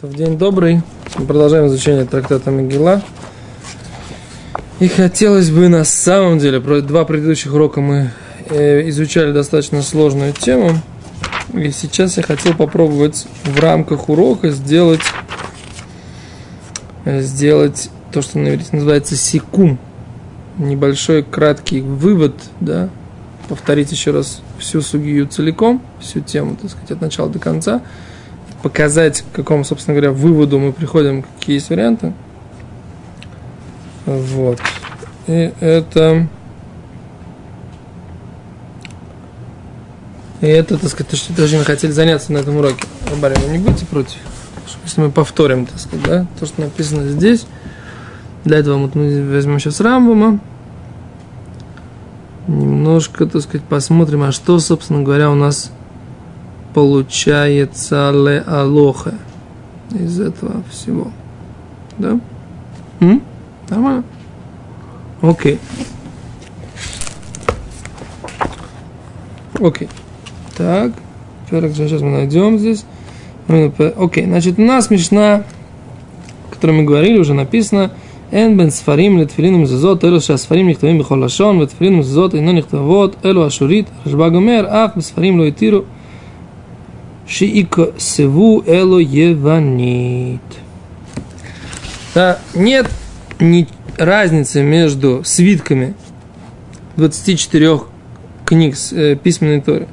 В день добрый. Мы продолжаем изучение трактата Мегила. И хотелось бы на самом деле, про два предыдущих урока мы э, изучали достаточно сложную тему. И сейчас я хотел попробовать в рамках урока сделать, э, сделать то, что на называется секум. Небольшой краткий вывод, да, повторить еще раз всю сугию целиком, всю тему, так сказать, от начала до конца – показать, к какому, собственно говоря, выводу мы приходим, какие есть варианты. Вот. И это... И это, так сказать, то, что даже мы хотели заняться на этом уроке. Барри, вы не будете против? Если мы повторим, так сказать, да, то, что написано здесь. Для этого вот мы возьмем сейчас Рамбума. Немножко, так сказать, посмотрим, а что, собственно говоря, у нас получается ле алоха из этого всего. Да? М? Нормально? Окей. Окей. Так. Сейчас мы найдем здесь. Окей, значит, у нас смешна, о которой мы говорили, уже написано, אין בין ספרים לתפילין ומזוזות, אלו שהספרים נכתבים בכל לשון, ותפילין ומזוזות אינו נכתבות, אלו אשורית, רשב"ג אומר, אף בספרים לא התירו Шиика севу эло еванит. Да, нет ни разницы между свитками 24 книг э, письменной Торы.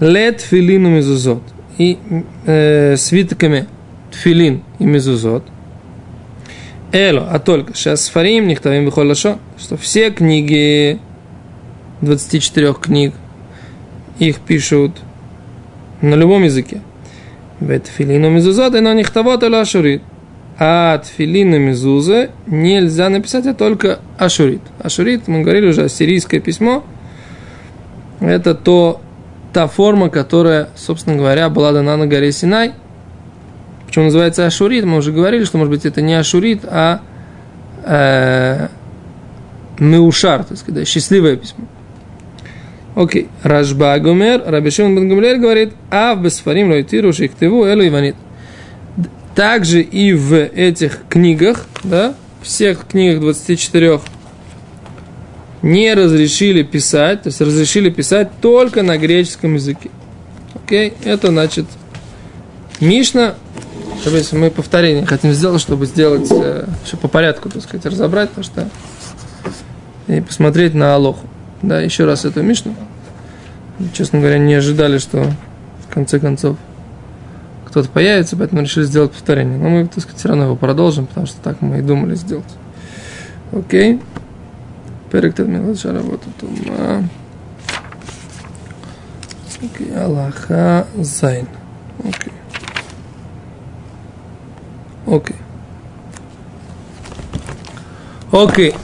Лет филину мезузот. И э, свитками тфилин и мезузот. Эло, а только сейчас фарим нихтавим бихолашо, что все книги 24 книг их пишут на любом языке. Ветфилину мезузот, и на них того ашурит. А тфилина мезуза нельзя написать, а только ашурит. Ашурит, мы говорили уже, ассирийское письмо. Это то, та форма, которая, собственно говоря, была дана на горе Синай. Почему называется ашурит? Мы уже говорили, что, может быть, это не ашурит, а э, меушар, так сказать, счастливое письмо. Окей. Рашба Гомер, Раби Шимон бен Гамлель говорит, а в Бесфарим Лойтиру Шихтеву Элу Иванит. Также и в этих книгах, да, всех книгах 24 не разрешили писать, то есть разрешили писать только на греческом языке. Окей, это значит Мишна, если мы повторение хотим сделать, чтобы сделать, э, все по порядку, так сказать, разобрать, потому что и посмотреть на Алоху. Да, еще раз эту Мишну. Честно говоря, не ожидали, что в конце концов кто-то появится, поэтому решили сделать повторение. Но мы, так сказать, все равно его продолжим, потому что так мы и думали сделать. Окей. Перек Тадмилаша работа тума. Окей. Аллаха Зайн. Окей. Окей. Окей.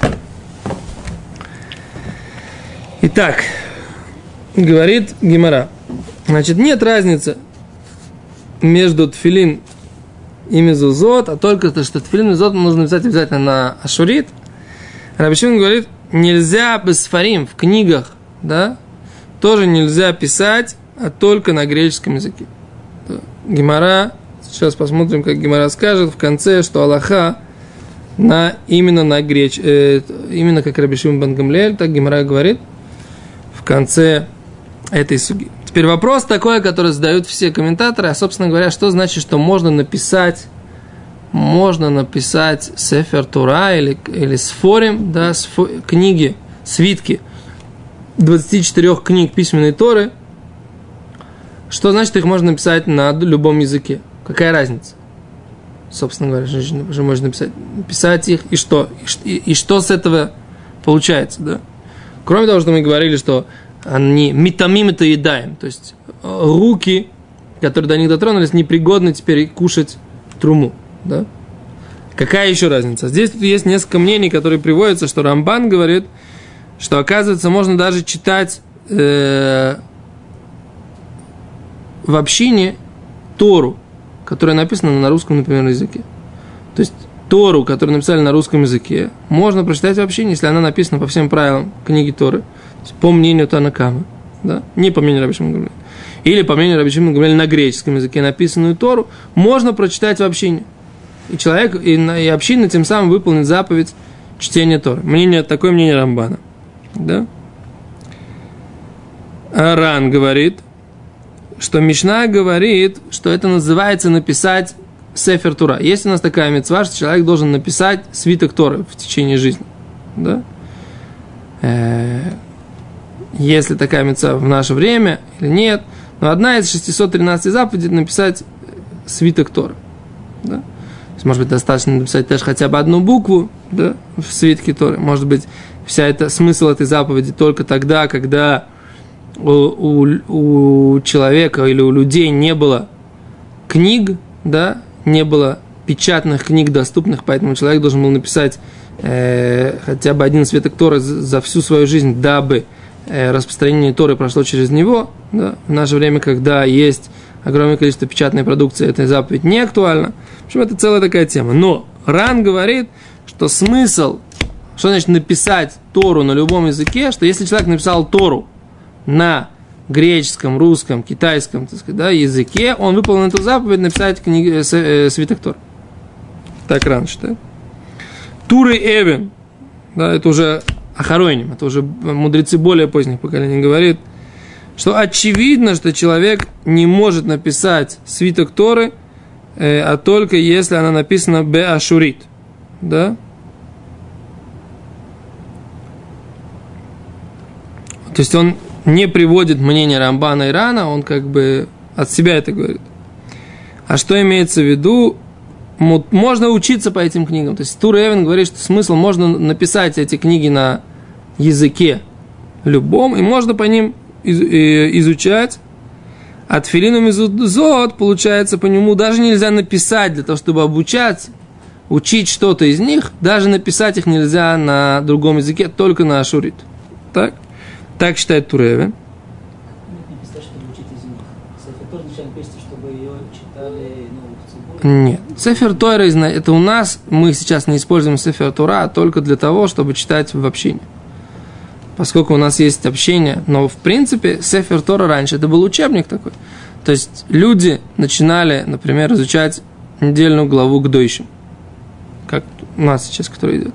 Итак, говорит Гимара. Значит, нет разницы между тфилин и мезузот, а только то, что тфилин и мезузот нужно написать обязательно на ашурит. Рабишин говорит, нельзя без фарим в книгах, да, тоже нельзя писать, а только на греческом языке. Гимара, сейчас посмотрим, как Гимара скажет в конце, что Аллаха на, именно на греч, э, именно как Рабишим Бангамлель, так Гимара говорит – конце этой суги. Теперь вопрос такой, который задают все комментаторы, а, собственно говоря, что значит, что можно написать, можно написать Сефер Тура или, или Сфорим, да, сфо, книги, свитки 24 книг письменной Торы, что значит, их можно написать на любом языке? Какая разница? Собственно говоря, же можно написать, написать их, и что? И, и, и что с этого получается, да? Кроме того, что мы говорили, что они метамим это едаем, то есть э, руки, которые до них дотронулись, непригодны теперь кушать труму. Да? Какая еще разница? Здесь тут есть несколько мнений, которые приводятся, что Рамбан говорит, что оказывается можно даже читать э, в общине Тору, которая написана на русском, например, языке. То есть Тору, которую написали на русском языке, можно прочитать вообще, если она написана по всем правилам книги Торы, по мнению Танакамы. да, не по мнению Рабишима Гамлеля, или по мнению Рабишима Гамлеля на греческом языке написанную Тору, можно прочитать в общине. И человек, и, и община тем самым выполнит заповедь чтения Торы. Мнение, такое мнение Рамбана. Да? Аран говорит, что Мишна говорит, что это называется написать Сефер Тура. Есть у нас такая мецва, что человек должен написать свиток Торы в течение жизни. Да? Э, если такая мецва в наше время или нет. Но одна из 613 заповедей написать свиток Торы. Да? может быть, достаточно написать даже хотя бы одну букву да, в свитке Торы. Может быть, вся эта смысл этой заповеди только тогда, когда у, у, у человека или у людей не было книг, да, не было печатных книг доступных, поэтому человек должен был написать э, хотя бы один свиток Торы за всю свою жизнь, дабы э, распространение Торы прошло через него. Да? В наше время, когда есть огромное количество печатной продукции, эта заповедь не актуальна. В общем, это целая такая тема. Но Ран говорит, что смысл, что значит написать Тору на любом языке, что если человек написал Тору на греческом, русском, китайском так сказать, да, языке, он выполнил эту заповедь написать книги, э, э, свиток Тор. Так Ран считает. Туры Эвен, да, это уже Ахароним, это уже мудрецы более поздних поколений говорит, что очевидно, что человек не может написать свиток Торы, э, а только если она написана бе ашурит. Да? То есть он не приводит мнение Рамбана и Рана, он как бы от себя это говорит. А что имеется в виду? Можно учиться по этим книгам. То есть Тур Эвен говорит, что смысл можно написать эти книги на языке любом, и можно по ним изучать. От филину мизузот, получается, по нему даже нельзя написать для того, чтобы обучать, учить что-то из них, даже написать их нельзя на другом языке, только на ашурит. Так? Так считает Туреве. Нет. Сефер Тойра, это у нас, мы сейчас не используем Сефер Тура только для того, чтобы читать в общине поскольку у нас есть общение. Но, в принципе, Сефер Тора раньше это был учебник такой. То есть люди начинали, например, изучать недельную главу к дойщим, как у нас сейчас, который идет.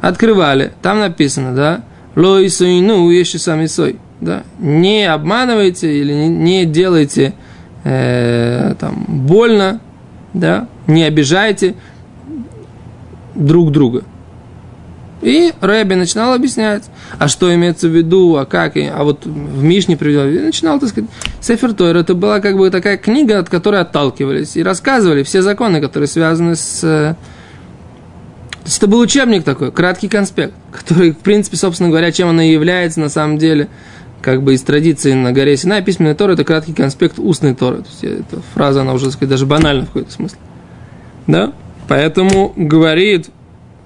Открывали, там написано, да, лой ну еши сами сой, да, не обманывайте или не, не делайте э, там больно, да, не обижайте друг друга. И Рэби начинал объяснять, а что имеется в виду, а как, а вот в Мишне привел, и начинал, так сказать, Сефер Тойр, это была как бы такая книга, от которой отталкивались и рассказывали все законы, которые связаны с... То есть это был учебник такой, краткий конспект, который, в принципе, собственно говоря, чем он и является на самом деле, как бы из традиции на горе Синай, письменный Тор – это краткий конспект устной Торы. То есть эта фраза, она уже, так сказать, даже банальна в какой-то смысле. Да? Поэтому говорит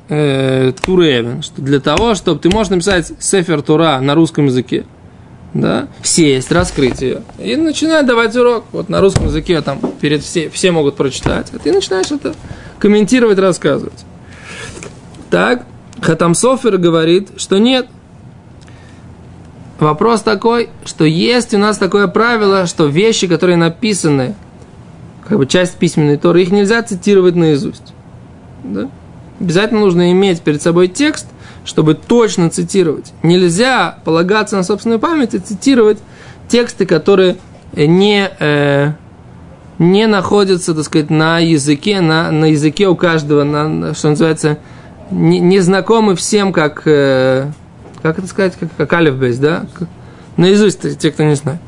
э, Туревин, что для того, чтобы ты можешь написать Сефер Тура на русском языке, да, сесть, раскрыть ее, и начинать давать урок. Вот на русском языке там перед все, все могут прочитать, а ты начинаешь это комментировать, рассказывать. Так, Хатам Софер говорит, что нет. Вопрос такой, что есть у нас такое правило, что вещи, которые написаны, как бы часть письменной Торы, их нельзя цитировать наизусть. Да? обязательно нужно иметь перед собой текст, чтобы точно цитировать. Нельзя полагаться на собственную память и цитировать тексты, которые не, э, не находятся, так сказать, на языке, на, на языке у каждого, на, что называется, не, не знакомы всем, как, э, как это сказать, как, как алифбейс, да? Наизусть, те, кто не знает.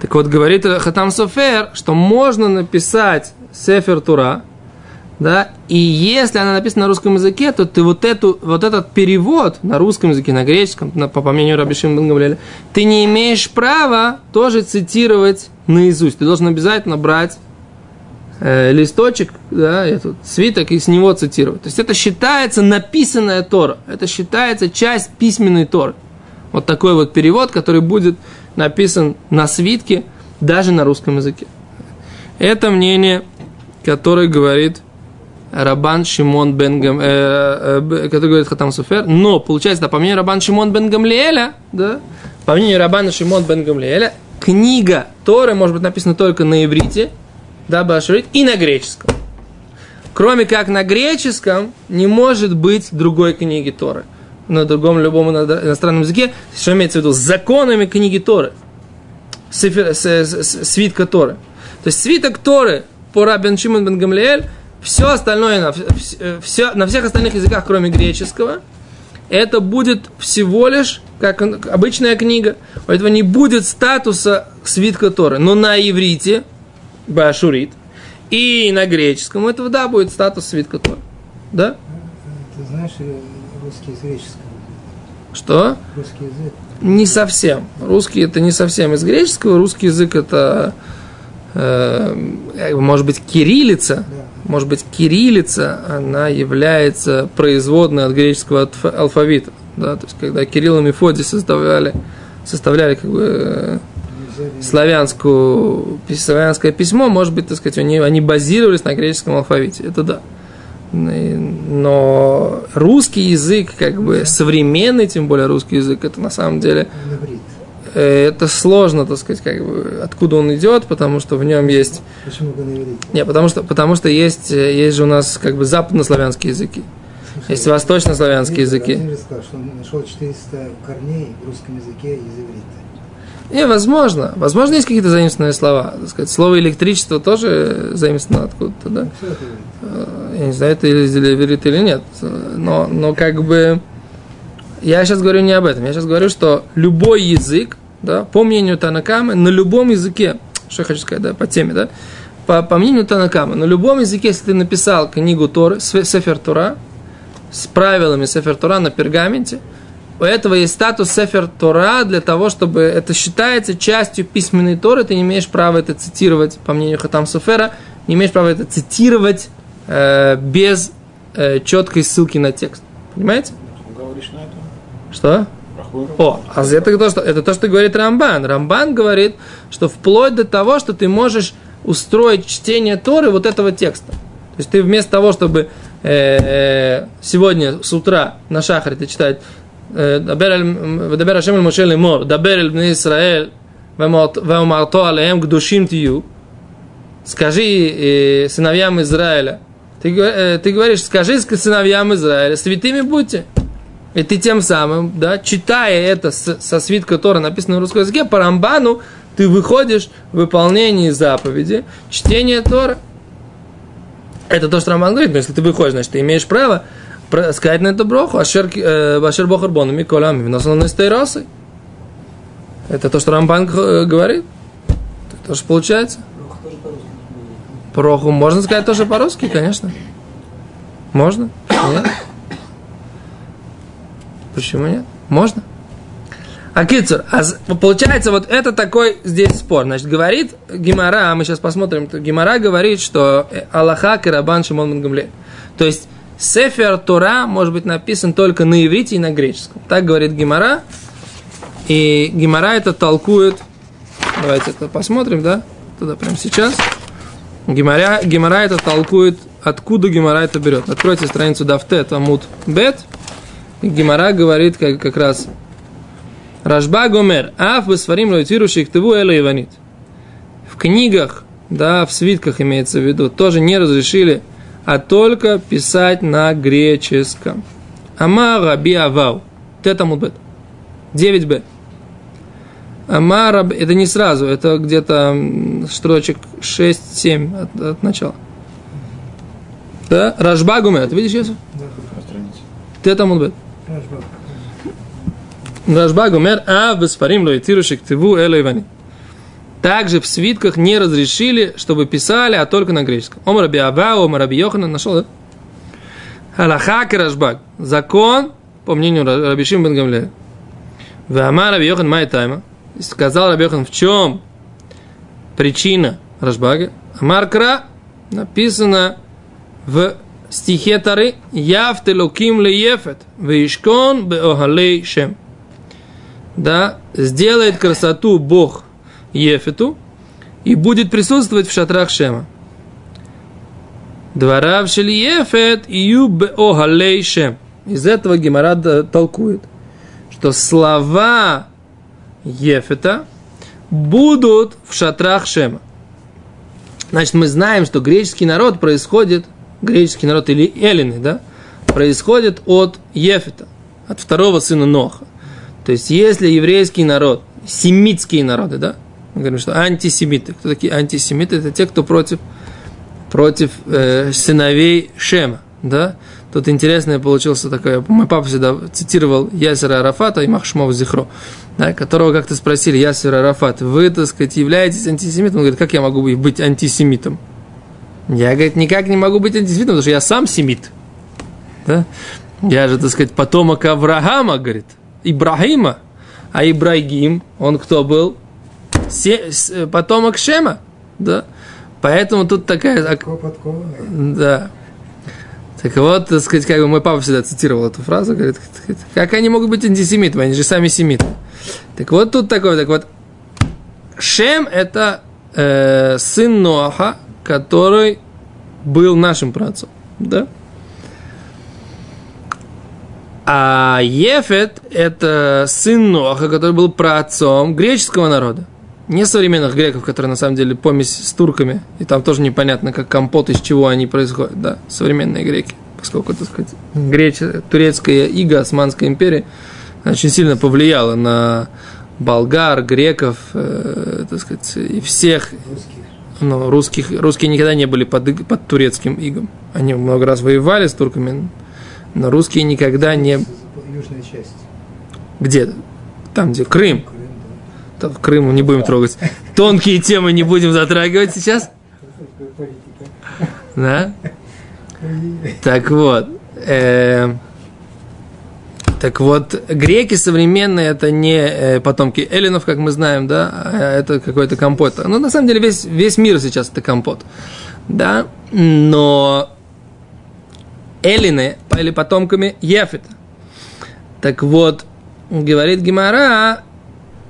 Так вот, говорит Хатам Софер, что можно написать Сефер Тура – да, и если она написана на русском языке, то ты вот, эту, вот этот перевод на русском языке, на греческом, на, по, по мнению Рабишим Бенгамлеля, ты не имеешь права тоже цитировать наизусть. Ты должен обязательно брать э, листочек, да, этот свиток и с него цитировать. То есть это считается написанная Тора, это считается часть письменной Торы. Вот такой вот перевод, который будет написан на свитке, даже на русском языке. Это мнение, которое говорит Рабан Шимон бен Гам, э, э, который говорит Хатам Суфер, но получается, да, по мнению Рабан Шимон бен Гамлиэля, да, по мнению Рабана Шимон бен Гамлиэля, книга Торы может быть написана только на иврите, да, башурит, и на греческом. Кроме как на греческом не может быть другой книги Торы. На другом любом иностранном языке, что имеется в виду, с законами книги Торы. Свитка Торы. То есть свиток Торы по Рабин Шимон бен Гамлиэль, все остальное на, все, на всех остальных языках, кроме греческого, это будет всего лишь как обычная книга. У этого не будет статуса свитка Торы. Но на иврите, башурит, и на греческом этого, да, будет статус свитка Торы. Да? Ты знаешь э, русский из греческого? Что? Русский язык. Не совсем. Русский это не совсем из греческого. Русский язык это, э, может быть, кириллица. Да. Может быть, кириллица, она является производной от греческого алфавита. Да? То есть, когда Кирилл и Мефодий составляли, составляли как бы, э, славянскую, славянское письмо, может быть, так сказать, они, они базировались на греческом алфавите. Это да. Но русский язык, как бы современный, тем более русский язык, это на самом деле э, это сложно, так сказать, как бы, откуда он идет, потому что в нем есть... Почему Не, потому что, потому что есть, есть же у нас как бы западнославянские языки. Слушай, есть восточнославянские языки. Владимир сказал, что он нашел 400 корней в русском языке из иврита. Не, возможно. Возможно, есть какие-то заимственные слова. Так сказать, слово электричество тоже заимствовано откуда-то, да? Э, я не знаю, это или верит или нет. Но, но как бы... Я сейчас говорю не об этом. Я сейчас говорю, что любой язык, да, по мнению Танакамы, на любом языке, что я хочу сказать, да, по теме, да, по, по мнению Танакамы, на любом языке, если ты написал книгу Торы, Сефер Тора, с правилами Сефер Тора на пергаменте – у этого есть статус Сефер Тора для того, чтобы это считается частью письменной Торы, ты не имеешь права это цитировать, по мнению Хатам Суфера, не имеешь права это цитировать э, без э, четкой ссылки на текст. Понимаете? Что? О, а это то, что, это то, что говорит Рамбан. Рамбан говорит, что вплоть до того, что ты можешь устроить чтение Торы вот этого текста. То есть ты вместо того, чтобы э, э, сегодня с утра на шахаре ты читать ודבר השם אל משה לאמור, דבר אל בני ישראל ואמרתו עליהם קדושים תהיו, скажи сыновьям Израиля, ты, ты говоришь, скажи сыновьям Израиля, святыми будьте. И ты тем самым, да, читая это со свитка Тора, написанного на русском языке, по Рамбану, ты выходишь в выполнении заповеди, чтение Тора. Это то, что Рамбан говорит, но если ты выходишь, значит, ты имеешь право сказать на эту броху, ашер, э, ашер бохар бону миколами, виносом на стейросы. Это то, что Рамбан говорит. Это тоже получается. Проху можно сказать тоже по-русски, конечно. Можно? Нет? Почему нет? Можно. А Кицур, а получается, вот это такой здесь спор. Значит, говорит Гимара, мы сейчас посмотрим, Гимара говорит, что Аллаха Карабан Шимон Гамле. То есть, Сефер Тора может быть написан только на иврите и на греческом. Так говорит Гимара. И Гимара это толкует. Давайте это посмотрим, да? Туда прямо сейчас. Гимара, Гимара это толкует, откуда Гимара это берет. Откройте страницу Дафте, Тамут Бет. И Гимара говорит как, как раз Рашба Гомер, Аф Басфарим Лойтируши Ихтыву Эла Иванит. В книгах, да, в свитках имеется в виду, тоже не разрешили а только писать на греческом. Ама раби авау. Тетамудбет. 9б. Ама раб... Это не сразу, это где-то строчек 6-7 от, от начала. Да? Рашбагуме. Ты видишь, Йосиф? Да, Тетамудбет. Рашбагумер, а в Бесфарим лоитирушек тиву эло иванит также в свитках не разрешили, чтобы писали, а только на греческом. Ом Раби Ава, Ом Раби Йохана нашел, да? Аллаха Рашбак. Закон, по мнению Раби Шим бен Гамлея. Вама Раби Йохан Май Тайма. Сказал Раби Йохан, в чем причина Рашбага? Амаркра написано в стихе Тары Яв телоким ле ефет вишкон беохалей шем. Да, сделает красоту Бог Ефету и будет присутствовать в шатрах Шема. Дворав шели Ефет и юб огалей Шем. Из этого Гемара толкует, что слова Ефета будут в шатрах Шема. Значит, мы знаем, что греческий народ происходит, греческий народ или эллины, да, происходит от Ефета, от второго сына Ноха. То есть, если еврейский народ, семитские народы, да, мы говорим, что антисемиты. Кто такие антисемиты? Это те, кто против, против э, сыновей Шема, да. Тут интересное получился такое, мой папа всегда цитировал Ясера Арафата и Махшмов Зихро, да, которого как-то спросили, Ясер Арафат, вы, так сказать, являетесь антисемитом? Он говорит, как я могу быть антисемитом? Я, говорит, никак не могу быть антисемитом, потому что я сам семит. Да? Я же, так сказать, потомок Авраама, говорит, Ибрагима. А Ибрагим, он кто был? Се, потомок Шема. Да? Поэтому тут такая... Да. Так вот, так сказать, как бы мой папа всегда цитировал эту фразу, говорит, как они могут быть антисемитами, они же сами семиты. Так вот, тут такое, так вот, Шем – это э, сын Ноаха, который был нашим працом, да? А Ефет – это сын Ноаха, который был праотцом греческого народа. Не современных греков, которые на самом деле помесь с турками, и там тоже непонятно, как компот, из чего они происходят, да, современные греки, поскольку, так сказать, греч... турецкая ига Османская империя очень сильно повлияла на болгар, греков, э, так сказать, и всех. Русских. Ну, русских, русские никогда не были под, под турецким игом. Они много раз воевали с турками, но русские никогда не... Южная часть. Где? Там, где Крым. Крым, да. Крым не будем трогать. Тонкие темы не будем затрагивать сейчас. Да? Так вот. Э, так вот, греки современные это не э, потомки эллинов, как мы знаем, да, а это какой-то компот. Ну, на самом деле, весь, весь мир сейчас это компот. Да, но эллины были потомками Ефета. Так вот, говорит Гимара,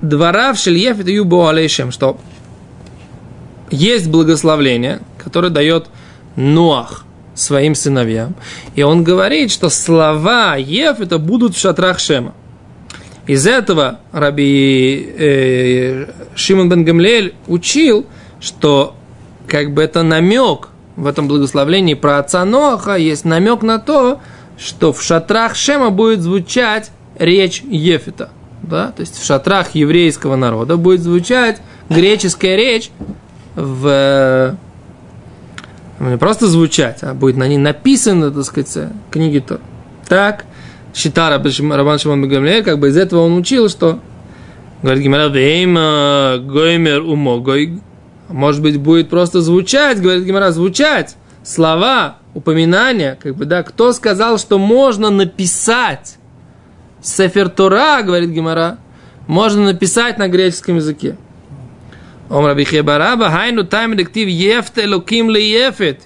двора в Шельефет Юбо Алейшем, что есть благословление, которое дает Ноах своим сыновьям. И он говорит, что слова Ефета будут в шатрах Шема. Из этого Раби э, Шимон бен Гамлель учил, что как бы это намек в этом благословлении про отца Ноаха есть намек на то, что в шатрах Шема будет звучать речь Ефета. Да? То есть в шатрах еврейского народа будет звучать греческая речь в не просто звучать, а будет на ней написано, так сказать, книги то. Так, считал Рабан Шимон Бегамлея, как бы из этого он учил, что говорит Гимара, Вейма Гоймер Умогой, может быть, будет просто звучать, говорит Гимара, звучать слова, упоминания, как бы, да, кто сказал, что можно написать Сефер Тора, говорит Гимара, можно написать на греческом языке. Ом Раби Хебараба, хайну тайм дектив ефт элоким ли ефет.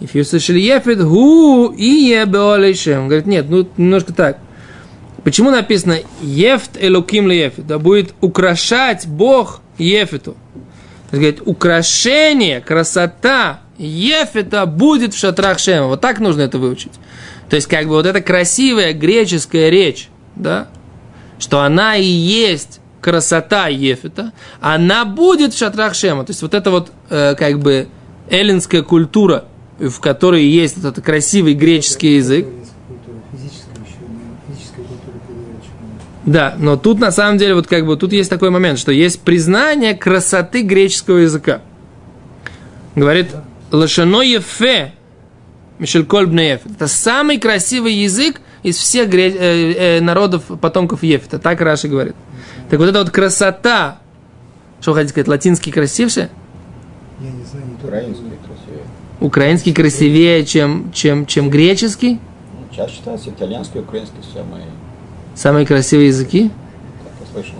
If you say ефет, ху и ебеолешем. Говорит, нет, ну немножко так. Почему написано ефт элоким ли ефет? Да будет украшать Бог ефету говорит, украшение, красота Ефета будет в шатрах Шема. Вот так нужно это выучить. То есть, как бы вот эта красивая греческая речь, да, что она и есть красота Ефета, она будет в шатрах Шема. То есть, вот это вот, э, как бы, эллинская культура, в которой есть этот красивый греческий язык, Да, но тут на самом деле вот как бы тут есть такой момент, что есть признание красоты греческого языка. Говорит Лашано Ефе, Мишель Кольбнеев. Это самый красивый язык из всех гре- э, э, народов потомков Ефета. Так Раши говорит. Так вот эта вот красота, что вы хотите сказать, латинский красивше? Я не знаю, не Украинский красивее. Украинский красивее, чем, чем, чем греческий? Ну, сейчас считается итальянский и украинский самые Самые красивые языки? Так, я слышал.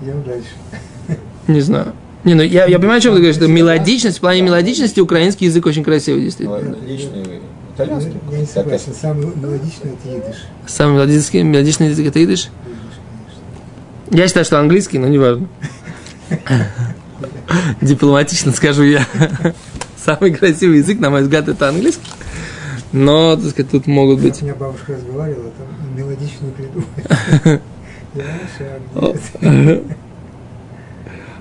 Идем дальше. Не знаю. Не, ну я, я понимаю, о чем ты говоришь, что мелодичность, в плане мелодичности украинский язык очень красивый, действительно. Личный итальянский. Я не как согласен, самый мелодичный это едыш. Самый мелодичный, мелодичный язык это идыш? Я считаю, что английский, но не важно. Дипломатично скажу я. Самый красивый язык, на мой взгляд, это английский. Но, так сказать, тут могут быть... У меня бабушка разговаривала, там мелодичную придумать.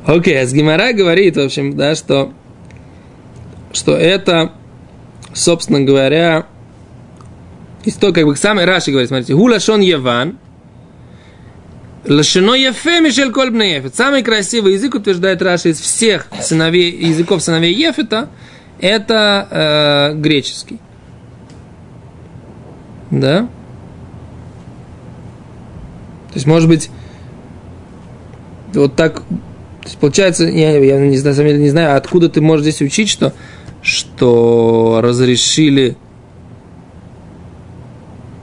Окей, а с Гимара говорит, в общем, да, что, что это, собственно говоря, того, как бы самый Раши говорит, смотрите, гулашон Еван, Лашино Ефе Мишель Кольбна Ефет. Самый красивый язык, утверждает Раши, из всех сыновей, языков сыновей Ефета, это э, греческий. Да? То есть, может быть, вот так, есть, получается, я, я не, на самом деле не знаю, откуда ты можешь здесь учить, что, что разрешили,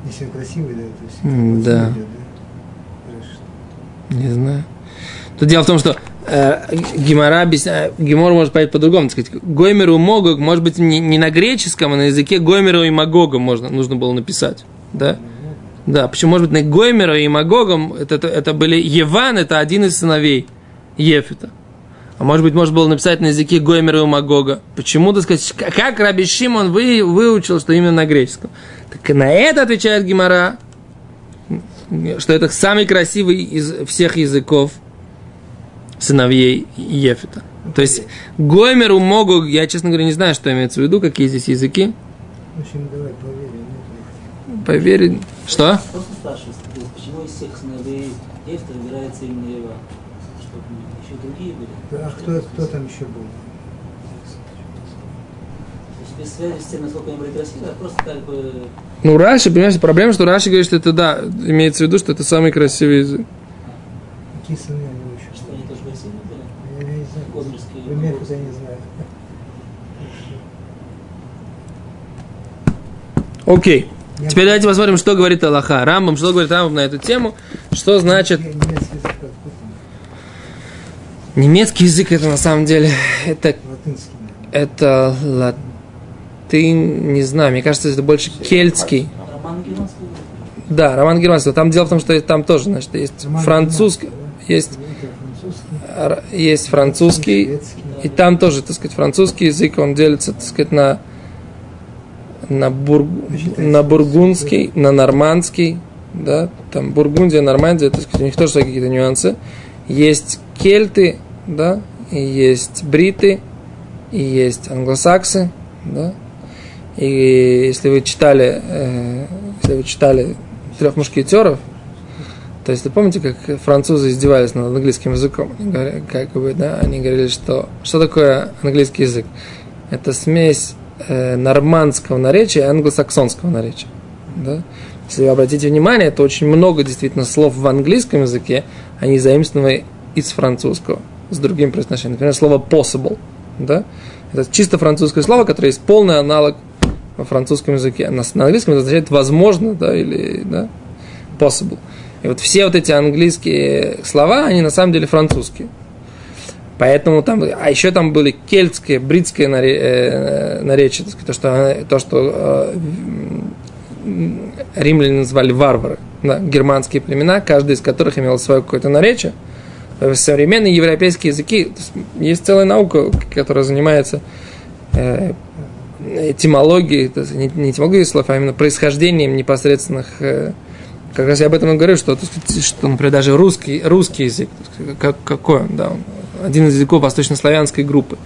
Если он красивый, да, то есть... Да. идет, Хорошо. не знаю. Тут дело в том, что э, объясняет, Гимор может понять по-другому, сказать, Гоймеру Могог, может быть, не, не на греческом, а на языке Гоймеру и Магога можно, нужно было написать, да? Да, почему, может быть, на Гоймеру и Магогом это, это, это были Еван, это один из сыновей Ефета. А может быть, можно было написать на языке Гоймера и Магога. Почему, так сказать, как Раби Шимон вы, выучил, что именно на греческом? Так на это отвечает Гимара, что это самый красивый из всех языков сыновей Ефета. То есть Гоймеру Могу, я, честно говоря, не знаю, что имеется в виду, какие здесь языки. В общем, давай поверим. нет, Поверить. Что? Просто спрашиваю, почему из всех сыновей Ефта выбирается именно Ева? Другие были? А кто, кто там еще был? Без связи с тем, насколько они были красивые, а просто как бы... Ну, Раши, понимаете, проблема, что Раши говорит, что это, да, имеется в виду, что это самый красивый язык. Какие сыны они еще? Что они тоже красивые были? Я не знаю. Я не знаю. Окей. Я- Теперь давайте посмотрим, что говорит Аллаха. Рамбам, что говорит Рамбам на эту тему. Что значит Я немецкий язык это на самом деле, это, наверное. это латынь, не знаю, мне кажется, это больше кельтский. Роман германский. Да, роман германский. Там дело в том, что там тоже, значит, есть Роман французский, да? есть, французский. есть французский, Шведский. и там тоже, так сказать, французский язык, он делится, так сказать, на, на, бур, на бургундский, на нормандский, да, там Бургундия, Нормандия, так сказать, у них тоже какие-то нюансы. Есть кельты, да, и есть бриты, и есть англосаксы, да. И если вы читали, э, если вы читали трех мушкетеров, то есть вы помните, как французы издевались над английским языком? Как бы, да, они говорили, что что такое английский язык? Это смесь э, нормандского наречия и англосаксонского наречия. Да? Если вы обратите внимание, то очень много действительно слов в английском языке, они заимствованы из французского, с другим произношением. Например, слово possible. Да? Это чисто французское слово, которое есть полный аналог во французском языке. На, на английском это означает возможно, да, или да, possible. И вот все вот эти английские слова, они на самом деле французские. Поэтому там, а еще там были кельтское, бритское наре- э, сказать, то, что, то, что э, римляне называли варвары, да, германские племена, каждый из которых имел свое какое-то наречие. В современные европейские языки есть, целая наука, которая занимается э, этимологией, не, этимологией слов, а именно происхождением непосредственных э, как раз я об этом и говорю, что, что например, даже русский, русский язык, как, какой он, да, один из языков восточнославянской группы.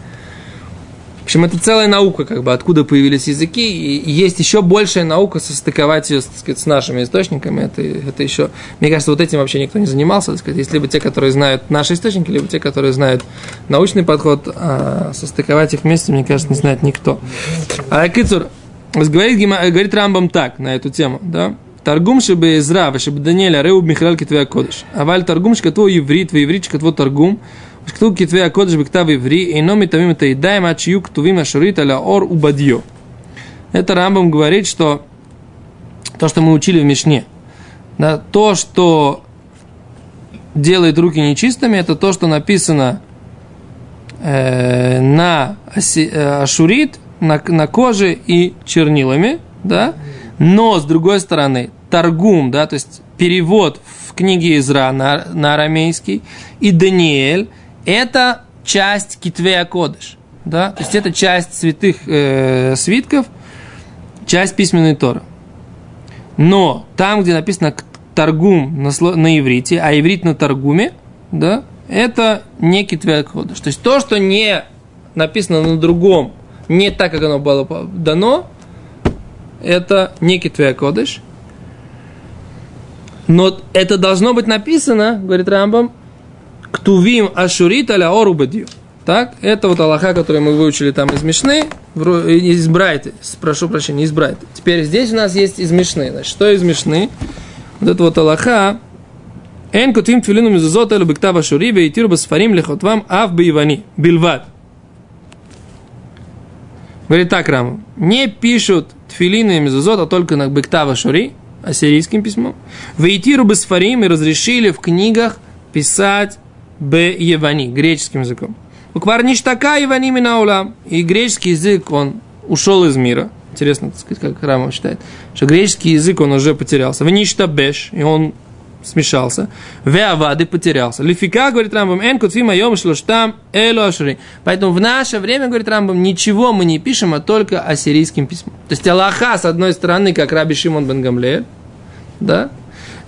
Общем, это целая наука, как бы, откуда появились языки, и есть еще большая наука состыковать ее, так сказать, с нашими источниками. Это, это еще, мне кажется, вот этим вообще никто не занимался, так сказать. Есть либо те, которые знают наши источники, либо те, которые знают научный подход, а состыковать их вместе, мне кажется, не знает никто. А Кицур, говорит, говорит Рамбам так на эту тему, да? Торгум шибе Изра, шибе Даниэля, Реу Михрал Китвея Кодыш. Аваль торгум шкатво иврит, иврит шкатво торгум, шкатво Китвея Кодыш бектав иври, и номи тамим это едаем, а чью ктувим ашурит аля ор убадьё. Это Рамбам говорит, что то, что мы учили в Мишне, да, то, что делает руки нечистыми, это то, что написано э, на оси- э, ашурит, на, на коже и чернилами, да, но с другой стороны торгум, да, то есть перевод в книге Изра на, на арамейский и Даниэль это часть Китвея Кодыш, да, то есть это часть святых э, свитков, часть письменной Торы. Но там, где написано торгум на, на иврите, а иврит на торгуме, да, это не китвей кодыш. То есть то, что не написано на другом, не так, как оно было дано, это не китвей кодыш. Но это должно быть написано, говорит Рамбам, ктувим ашурит аля орубадью. Так, это вот Аллаха, который мы выучили там из Мишны, вро- из Брайты, прошу прощения, из Брайты. Теперь здесь у нас есть из Мишны. Значит, что из Мишны? Вот это вот Аллаха. Эн кутвим тфилину мизузот элу бектав ашури вейтиру басфарим лихотвам ав бейвани. Бильват. Говорит так, Рама. Не пишут тфилины и мезузот, а только на бектава шури, ассирийским письмом. Вейтиру басфарим и разрешили в книгах писать б евани, греческим языком. Буквар ништака евани минаулам. И греческий язык, он ушел из мира. Интересно, так сказать, как Рама считает, что греческий язык, он уже потерялся. Вништабеш, и он смешался. Веавады потерялся. Лифика, говорит Рамбам, эн кутфи майом шлоштам элу ашури. Поэтому в наше время, говорит Рамбам, ничего мы не пишем, а только ассирийским письмом. То есть Аллаха, с одной стороны, как Раби Шимон бен Гамлеэль, да,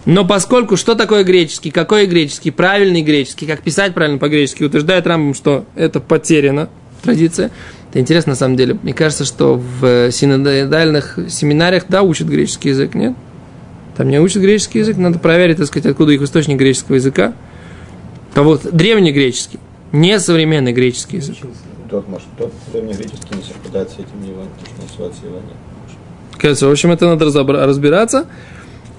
но поскольку что такое греческий, какой греческий, правильный греческий, как писать правильно по-гречески, утверждает Рамбам, что это потеряно, традиция. Это интересно на самом деле. Мне кажется, что в синодальных семинариях, да, учат греческий язык, нет? Там не учат греческий язык, надо проверить, так сказать, откуда их источник греческого языка. Кого древнегреческий, не современный греческий язык. Тот, может, тот древнегреческий не совпадает с этим то, что называется Иван. Кажется, в общем, это надо разбираться.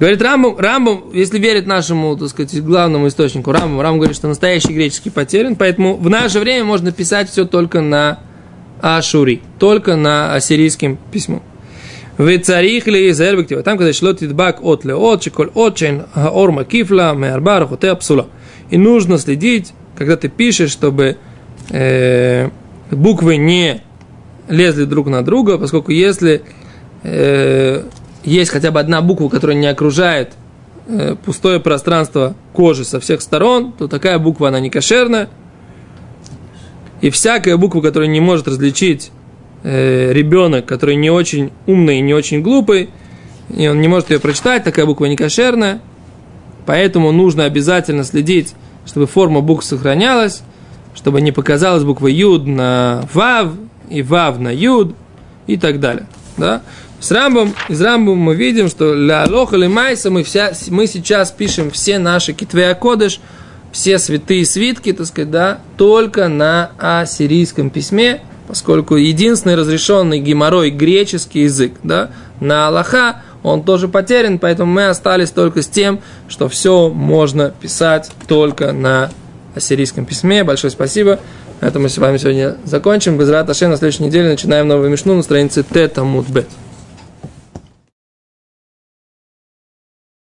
Говорит Рамбам, Рамбам, если верить нашему, так сказать, главному источнику, Рамбам, Рамбам говорит, что настоящий греческий потерян, поэтому в наше время можно писать все только на Ашури, только на ассирийским письмом. Вы царих ли из там, когда шло тидбак от леот, чеколь отчен, орма кифла, меарбар, хоте апсула. И нужно следить, когда ты пишешь, чтобы э, буквы не лезли друг на друга, поскольку если э, есть хотя бы одна буква, которая не окружает э, пустое пространство кожи со всех сторон, то такая буква, она не кошерная. И всякая буква, которая не может различить э, ребенок, который не очень умный и не очень глупый, и он не может ее прочитать, такая буква не кошерная. Поэтому нужно обязательно следить, чтобы форма букв сохранялась, чтобы не показалась буква Юд на Вав, и Вав на Юд, и так далее. Да? С Рамбом, из Рамбом мы видим, что ля лоха ли майса мы, вся, мы сейчас пишем все наши китвея кодыш, все святые свитки, так сказать, да, только на ассирийском письме, поскольку единственный разрешенный геморрой греческий язык, да, на Аллаха, он тоже потерян, поэтому мы остались только с тем, что все можно писать только на ассирийском письме. Большое спасибо. На этом мы с вами сегодня закончим. Без Раташи на следующей неделе начинаем новую мишну на странице Тета Мудбет.